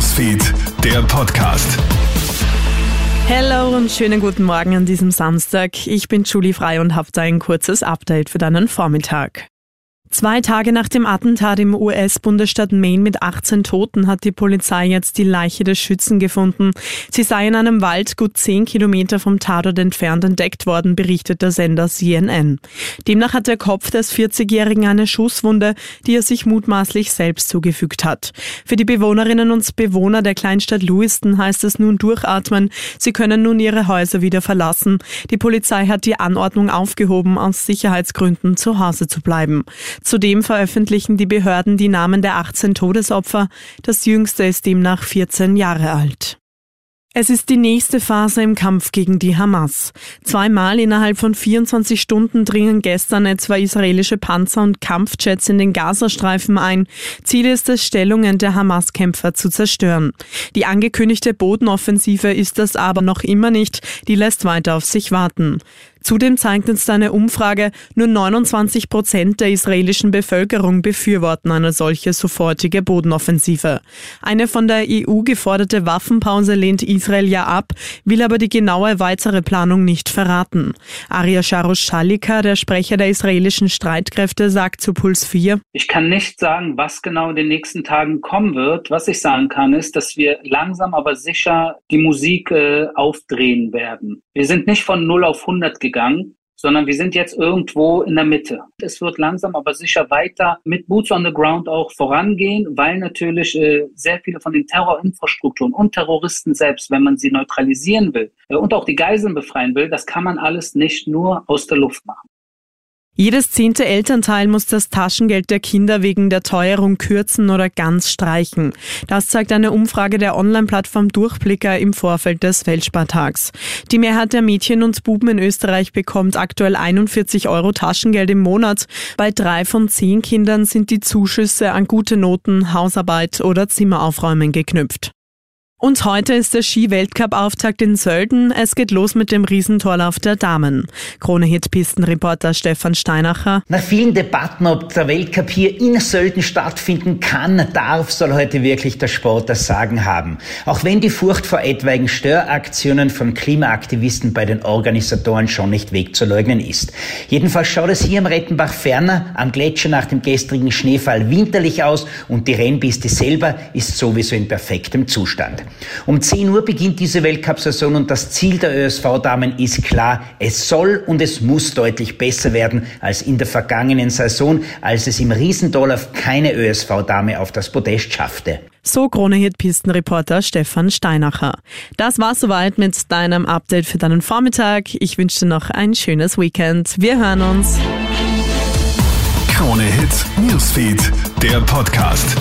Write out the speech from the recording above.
Newsfeed, der Podcast. Hallo und schönen guten Morgen an diesem Samstag. Ich bin Julie Frei und habe ein kurzes Update für deinen Vormittag. Zwei Tage nach dem Attentat im US-Bundesstaat Maine mit 18 Toten hat die Polizei jetzt die Leiche des Schützen gefunden. Sie sei in einem Wald gut 10 Kilometer vom Tatort entfernt entdeckt worden, berichtet der Sender CNN. Demnach hat der Kopf des 40-Jährigen eine Schusswunde, die er sich mutmaßlich selbst zugefügt hat. Für die Bewohnerinnen und Bewohner der Kleinstadt Lewiston heißt es nun durchatmen. Sie können nun ihre Häuser wieder verlassen. Die Polizei hat die Anordnung aufgehoben, aus Sicherheitsgründen zu Hause zu bleiben. Zudem veröffentlichen die Behörden die Namen der 18 Todesopfer. Das jüngste ist demnach 14 Jahre alt. Es ist die nächste Phase im Kampf gegen die Hamas. Zweimal innerhalb von 24 Stunden dringen gestern etwa israelische Panzer und Kampfjets in den Gazastreifen ein. Ziel ist es, Stellungen der Hamas-Kämpfer zu zerstören. Die angekündigte Bodenoffensive ist das aber noch immer nicht. Die lässt weiter auf sich warten. Zudem zeigt uns eine Umfrage, nur 29 Prozent der israelischen Bevölkerung befürworten eine solche sofortige Bodenoffensive. Eine von der EU geforderte Waffenpause lehnt Israel ja ab, will aber die genaue weitere Planung nicht verraten. Arya Sharosh-Shalika, der Sprecher der israelischen Streitkräfte, sagt zu Puls 4, Ich kann nicht sagen, was genau in den nächsten Tagen kommen wird. Was ich sagen kann, ist, dass wir langsam aber sicher die Musik äh, aufdrehen werden. Wir sind nicht von 0 auf 100 gegangen sondern wir sind jetzt irgendwo in der Mitte. Es wird langsam aber sicher weiter mit Boots on the Ground auch vorangehen, weil natürlich äh, sehr viele von den Terrorinfrastrukturen und Terroristen selbst, wenn man sie neutralisieren will äh, und auch die Geiseln befreien will, das kann man alles nicht nur aus der Luft machen. Jedes zehnte Elternteil muss das Taschengeld der Kinder wegen der Teuerung kürzen oder ganz streichen. Das zeigt eine Umfrage der Online-Plattform Durchblicker im Vorfeld des Weltspartags. Die Mehrheit der Mädchen und Buben in Österreich bekommt aktuell 41 Euro Taschengeld im Monat. Bei drei von zehn Kindern sind die Zuschüsse an gute Noten, Hausarbeit oder Zimmeraufräumen geknüpft. Und heute ist der Ski-Weltcup-Auftakt in Sölden. Es geht los mit dem Riesentorlauf der Damen. Krone-Hit-Pistenreporter Stefan Steinacher. Nach vielen Debatten, ob der Weltcup hier in Sölden stattfinden kann, darf, soll heute wirklich der Sport das Sagen haben. Auch wenn die Furcht vor etwaigen Störaktionen von Klimaaktivisten bei den Organisatoren schon nicht wegzuleugnen ist. Jedenfalls schaut es hier am Rettenbach ferner am Gletscher nach dem gestrigen Schneefall winterlich aus und die Rennpiste selber ist sowieso in perfektem Zustand. Um 10 Uhr beginnt diese Weltcup-Saison und das Ziel der ÖSV-Damen ist klar. Es soll und es muss deutlich besser werden als in der vergangenen Saison, als es im Riesendorlauf keine ÖSV-Dame auf das Podest schaffte. So Krone-Hit-Pistenreporter Stefan Steinacher. Das war's soweit mit deinem Update für deinen Vormittag. Ich wünsche dir noch ein schönes Weekend. Wir hören uns. Krone-Hit Newsfeed, der Podcast.